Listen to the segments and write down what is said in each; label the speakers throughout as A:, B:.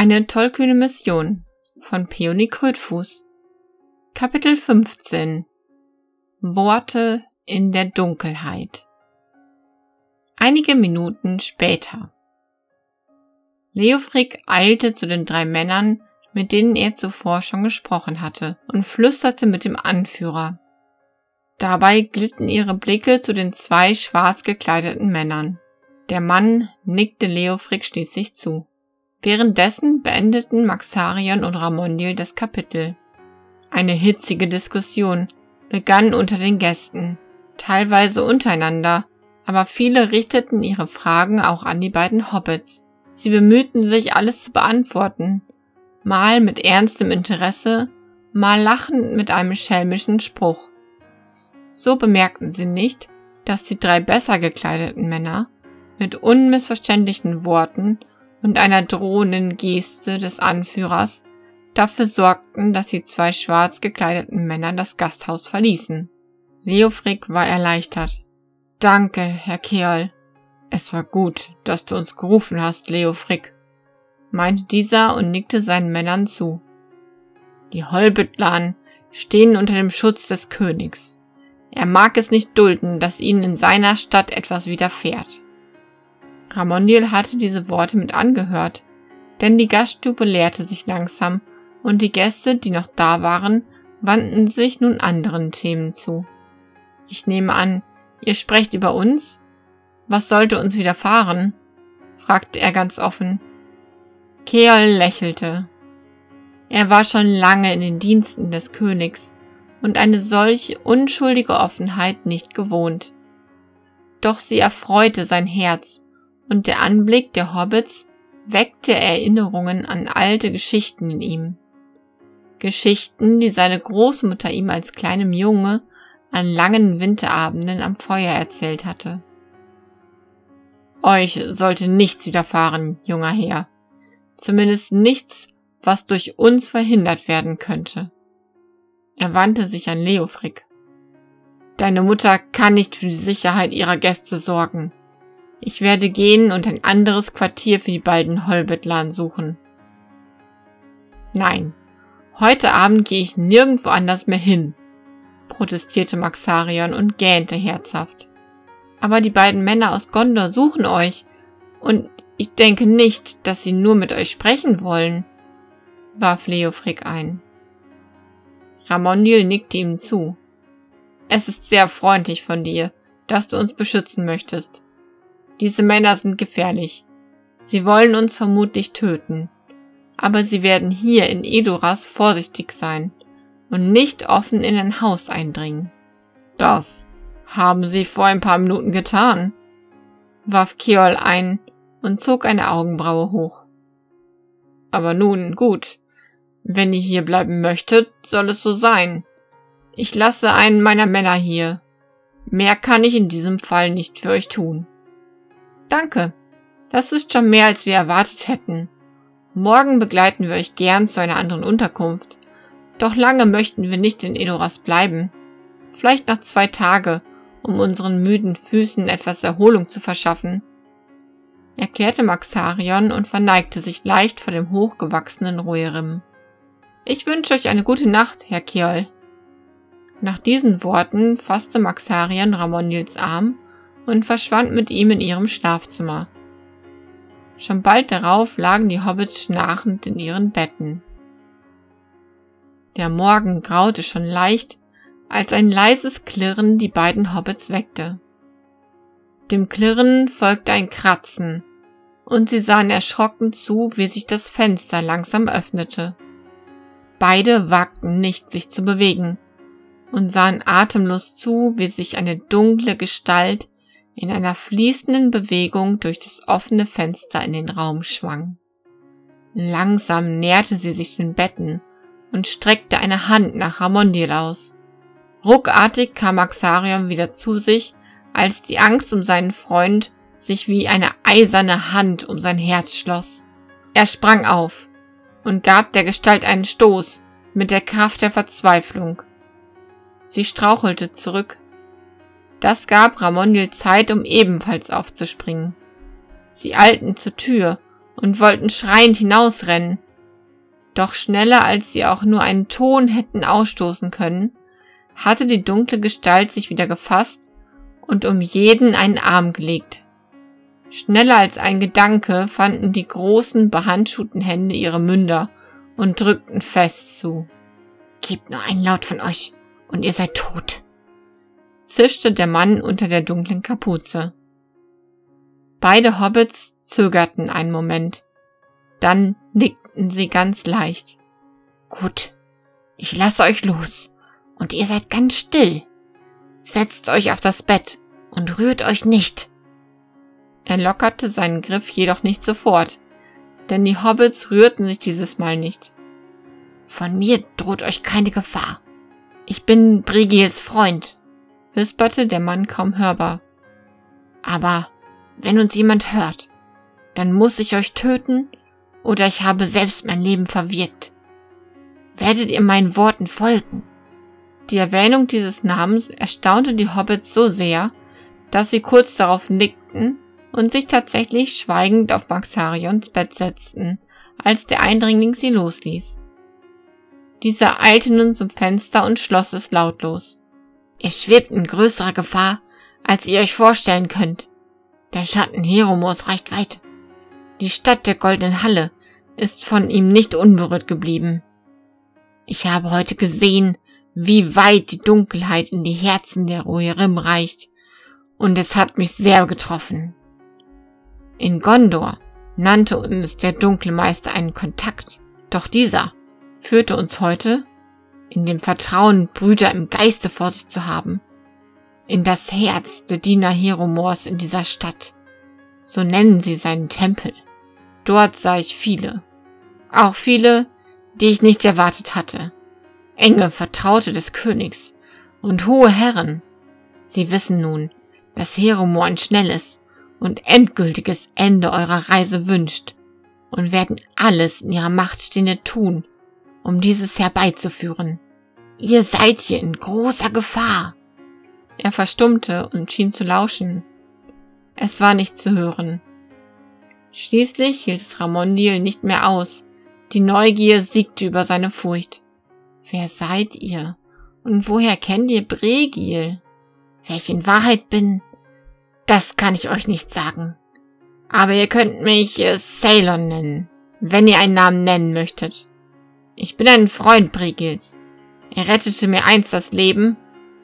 A: Eine tollkühne Mission von Peony Krötfuß. Kapitel 15 Worte in der Dunkelheit. Einige Minuten später. Leofric eilte zu den drei Männern, mit denen er zuvor schon gesprochen hatte, und flüsterte mit dem Anführer. Dabei glitten ihre Blicke zu den zwei schwarz gekleideten Männern. Der Mann nickte Leofric schließlich zu. Währenddessen beendeten Maxarion und Ramondil das Kapitel. Eine hitzige Diskussion begann unter den Gästen, teilweise untereinander, aber viele richteten ihre Fragen auch an die beiden Hobbits. Sie bemühten sich, alles zu beantworten, mal mit ernstem Interesse, mal lachend mit einem schelmischen Spruch. So bemerkten sie nicht, dass die drei besser gekleideten Männer mit unmissverständlichen Worten und einer drohenden Geste des Anführers dafür sorgten, dass die zwei schwarz gekleideten Männer das Gasthaus verließen. Leofric war erleichtert. Danke, Herr Keol. Es war gut, dass du uns gerufen hast, Leofric, meinte dieser und nickte seinen Männern zu. Die Holbitlan stehen unter dem Schutz des Königs. Er mag es nicht dulden, dass ihnen in seiner Stadt etwas widerfährt. Ramondil hatte diese Worte mit angehört, denn die Gaststube leerte sich langsam und die Gäste, die noch da waren, wandten sich nun anderen Themen zu. Ich nehme an, ihr sprecht über uns? Was sollte uns widerfahren? fragte er ganz offen. Keol lächelte. Er war schon lange in den Diensten des Königs und eine solch unschuldige Offenheit nicht gewohnt. Doch sie erfreute sein Herz und der Anblick der Hobbits weckte Erinnerungen an alte Geschichten in ihm. Geschichten, die seine Großmutter ihm als kleinem Junge an langen Winterabenden am Feuer erzählt hatte. Euch sollte nichts widerfahren, junger Herr. Zumindest nichts, was durch uns verhindert werden könnte. Er wandte sich an Leofric. Deine Mutter kann nicht für die Sicherheit ihrer Gäste sorgen. Ich werde gehen und ein anderes Quartier für die beiden Holbitlan suchen. Nein, heute Abend gehe ich nirgendwo anders mehr hin, protestierte Maxarion und gähnte herzhaft. Aber die beiden Männer aus Gondor suchen euch, und ich denke nicht, dass sie nur mit euch sprechen wollen, warf Leofric ein. Ramondil nickte ihm zu. Es ist sehr freundlich von dir, dass du uns beschützen möchtest. Diese Männer sind gefährlich. Sie wollen uns vermutlich töten. Aber sie werden hier in Edoras vorsichtig sein und nicht offen in ein Haus eindringen. Das haben sie vor ein paar Minuten getan, warf Kiol ein und zog eine Augenbraue hoch. Aber nun, gut. Wenn ihr hier bleiben möchtet, soll es so sein. Ich lasse einen meiner Männer hier. Mehr kann ich in diesem Fall nicht für euch tun. Danke. Das ist schon mehr, als wir erwartet hätten. Morgen begleiten wir euch gern zu einer anderen Unterkunft. Doch lange möchten wir nicht in Edoras bleiben. Vielleicht noch zwei Tage, um unseren müden Füßen etwas Erholung zu verschaffen. Erklärte Maxarion und verneigte sich leicht vor dem hochgewachsenen Rohirrim. Ich wünsche euch eine gute Nacht, Herr Kiol. Nach diesen Worten fasste Maxarion Ramondils Arm und verschwand mit ihm in ihrem Schlafzimmer. Schon bald darauf lagen die Hobbits schnarchend in ihren Betten. Der Morgen graute schon leicht, als ein leises Klirren die beiden Hobbits weckte. Dem Klirren folgte ein Kratzen, und sie sahen erschrocken zu, wie sich das Fenster langsam öffnete. Beide wagten nicht, sich zu bewegen, und sahen atemlos zu, wie sich eine dunkle Gestalt in einer fließenden Bewegung durch das offene Fenster in den Raum schwang. Langsam näherte sie sich den Betten und streckte eine Hand nach Ramondil aus. Ruckartig kam Axarion wieder zu sich, als die Angst um seinen Freund sich wie eine eiserne Hand um sein Herz schloss. Er sprang auf und gab der Gestalt einen Stoß mit der Kraft der Verzweiflung. Sie strauchelte zurück, das gab Ramondil Zeit, um ebenfalls aufzuspringen. Sie eilten zur Tür und wollten schreiend hinausrennen. Doch schneller als sie auch nur einen Ton hätten ausstoßen können, hatte die dunkle Gestalt sich wieder gefasst und um jeden einen Arm gelegt. Schneller als ein Gedanke fanden die großen, behandschuhten Hände ihre Münder und drückten fest zu. Gebt nur einen Laut von euch, und ihr seid tot, zischte der Mann unter der dunklen Kapuze. Beide Hobbits zögerten einen Moment. Dann nickten sie ganz leicht. Gut, ich lasse euch los, und ihr seid ganz still. Setzt euch auf das Bett und rührt euch nicht. Er lockerte seinen Griff jedoch nicht sofort, denn die Hobbits rührten sich dieses Mal nicht. Von mir droht euch keine Gefahr. Ich bin Brigils Freund, wisperte der Mann kaum hörbar. Aber wenn uns jemand hört, dann muss ich euch töten oder ich habe selbst mein Leben verwirkt. Werdet ihr meinen Worten folgen? Die Erwähnung dieses Namens erstaunte die Hobbits so sehr, dass sie kurz darauf nickten und sich tatsächlich schweigend auf Maxarions Bett setzten, als der Eindringling sie losließ. Dieser eilte nun zum Fenster und schloss es lautlos. Ihr schwebt in größerer Gefahr, als ihr euch vorstellen könnt. Der Schatten Heromos reicht weit. Die Stadt der Goldenen Halle ist von ihm nicht unberührt geblieben. Ich habe heute gesehen, wie weit die Dunkelheit in die Herzen der Rohirrim reicht, und es hat mich sehr getroffen. In Gondor nannte uns der Dunkelmeister einen Kontakt, doch dieser führte uns heute, in dem Vertrauen, Brüder im Geiste vor sich zu haben, in das Herz der Diener Heromors in dieser Stadt. So nennen sie seinen Tempel. Dort sah ich viele. Auch viele, die ich nicht erwartet hatte. Enge Vertraute des Königs und hohe Herren. Sie wissen nun, dass Heromor ein schnelles und endgültiges Ende eurer Reise wünscht und werden alles in ihrer Macht Stehende tun, um dieses herbeizuführen. Ihr seid hier in großer Gefahr. Er verstummte und schien zu lauschen. Es war nicht zu hören. Schließlich hielt es Ramondil nicht mehr aus. Die Neugier siegte über seine Furcht. Wer seid ihr? Und woher kennt ihr Bregil? Wer ich in Wahrheit bin, das kann ich euch nicht sagen. Aber ihr könnt mich äh, Ceylon nennen, wenn ihr einen Namen nennen möchtet. Ich bin ein Freund Brigils. Er rettete mir einst das Leben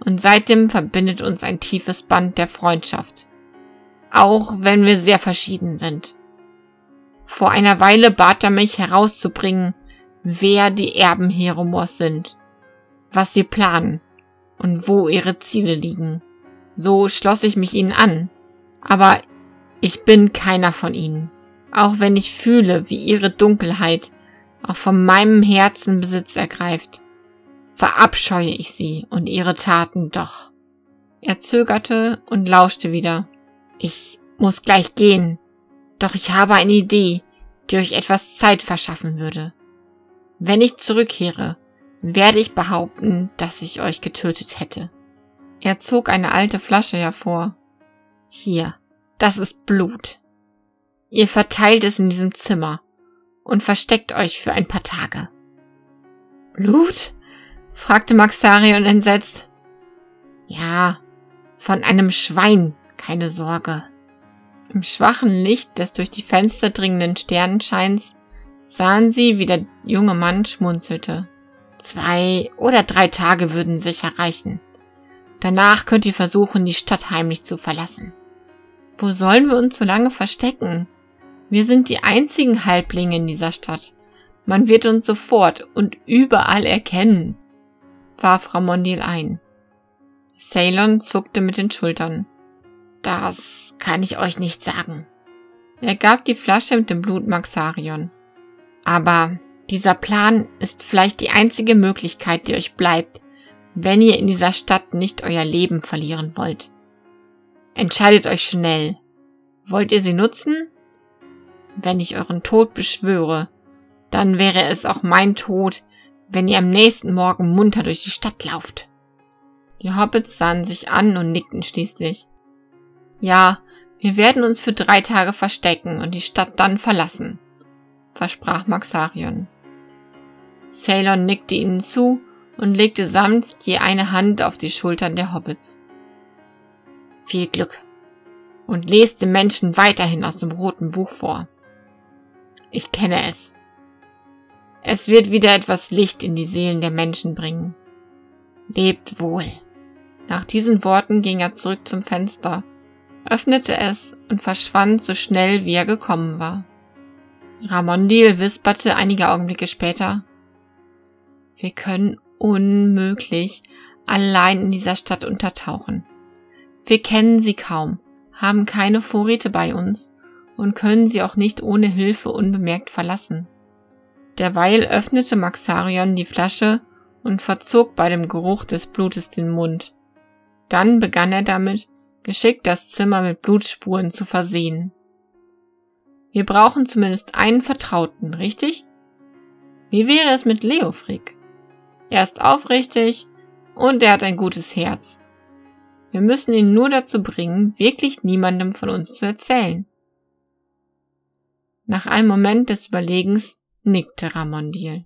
A: und seitdem verbindet uns ein tiefes Band der Freundschaft. Auch wenn wir sehr verschieden sind. Vor einer Weile bat er mich herauszubringen, wer die Erben Heromors sind, was sie planen und wo ihre Ziele liegen. So schloss ich mich ihnen an. Aber ich bin keiner von ihnen. Auch wenn ich fühle, wie ihre Dunkelheit auch von meinem Herzen Besitz ergreift verabscheue ich sie und ihre Taten doch. Er zögerte und lauschte wieder. Ich muss gleich gehen, doch ich habe eine Idee, die euch etwas Zeit verschaffen würde. Wenn ich zurückkehre, werde ich behaupten, dass ich euch getötet hätte. Er zog eine alte Flasche hervor. Hier, das ist Blut. Ihr verteilt es in diesem Zimmer und versteckt euch für ein paar Tage. Blut? fragte Maxarion entsetzt. Ja, von einem Schwein, keine Sorge. Im schwachen Licht des durch die Fenster dringenden Sternenscheins sahen sie, wie der junge Mann schmunzelte. Zwei oder drei Tage würden sicher reichen. Danach könnt ihr versuchen, die Stadt heimlich zu verlassen. Wo sollen wir uns so lange verstecken? Wir sind die einzigen Halblinge in dieser Stadt. Man wird uns sofort und überall erkennen warf Ramondil ein. Ceylon zuckte mit den Schultern. Das kann ich euch nicht sagen. Er gab die Flasche mit dem Blut Maxarion. Aber dieser Plan ist vielleicht die einzige Möglichkeit, die euch bleibt, wenn ihr in dieser Stadt nicht euer Leben verlieren wollt. Entscheidet euch schnell. Wollt ihr sie nutzen? Wenn ich euren Tod beschwöre, dann wäre es auch mein Tod, wenn ihr am nächsten Morgen munter durch die Stadt lauft. Die Hobbits sahen sich an und nickten schließlich. Ja, wir werden uns für drei Tage verstecken und die Stadt dann verlassen, versprach Maxarion. Ceylon nickte ihnen zu und legte sanft je eine Hand auf die Schultern der Hobbits. Viel Glück und lest den Menschen weiterhin aus dem roten Buch vor. Ich kenne es. Es wird wieder etwas Licht in die Seelen der Menschen bringen. Lebt wohl. Nach diesen Worten ging er zurück zum Fenster, öffnete es und verschwand so schnell, wie er gekommen war. Ramondil wisperte einige Augenblicke später, wir können unmöglich allein in dieser Stadt untertauchen. Wir kennen sie kaum, haben keine Vorräte bei uns und können sie auch nicht ohne Hilfe unbemerkt verlassen. Derweil öffnete Maxarion die Flasche und verzog bei dem Geruch des Blutes den Mund. Dann begann er damit, geschickt das Zimmer mit Blutspuren zu versehen. Wir brauchen zumindest einen Vertrauten, richtig? Wie wäre es mit Leofrick? Er ist aufrichtig und er hat ein gutes Herz. Wir müssen ihn nur dazu bringen, wirklich niemandem von uns zu erzählen. Nach einem Moment des Überlegens nickte Ramondil.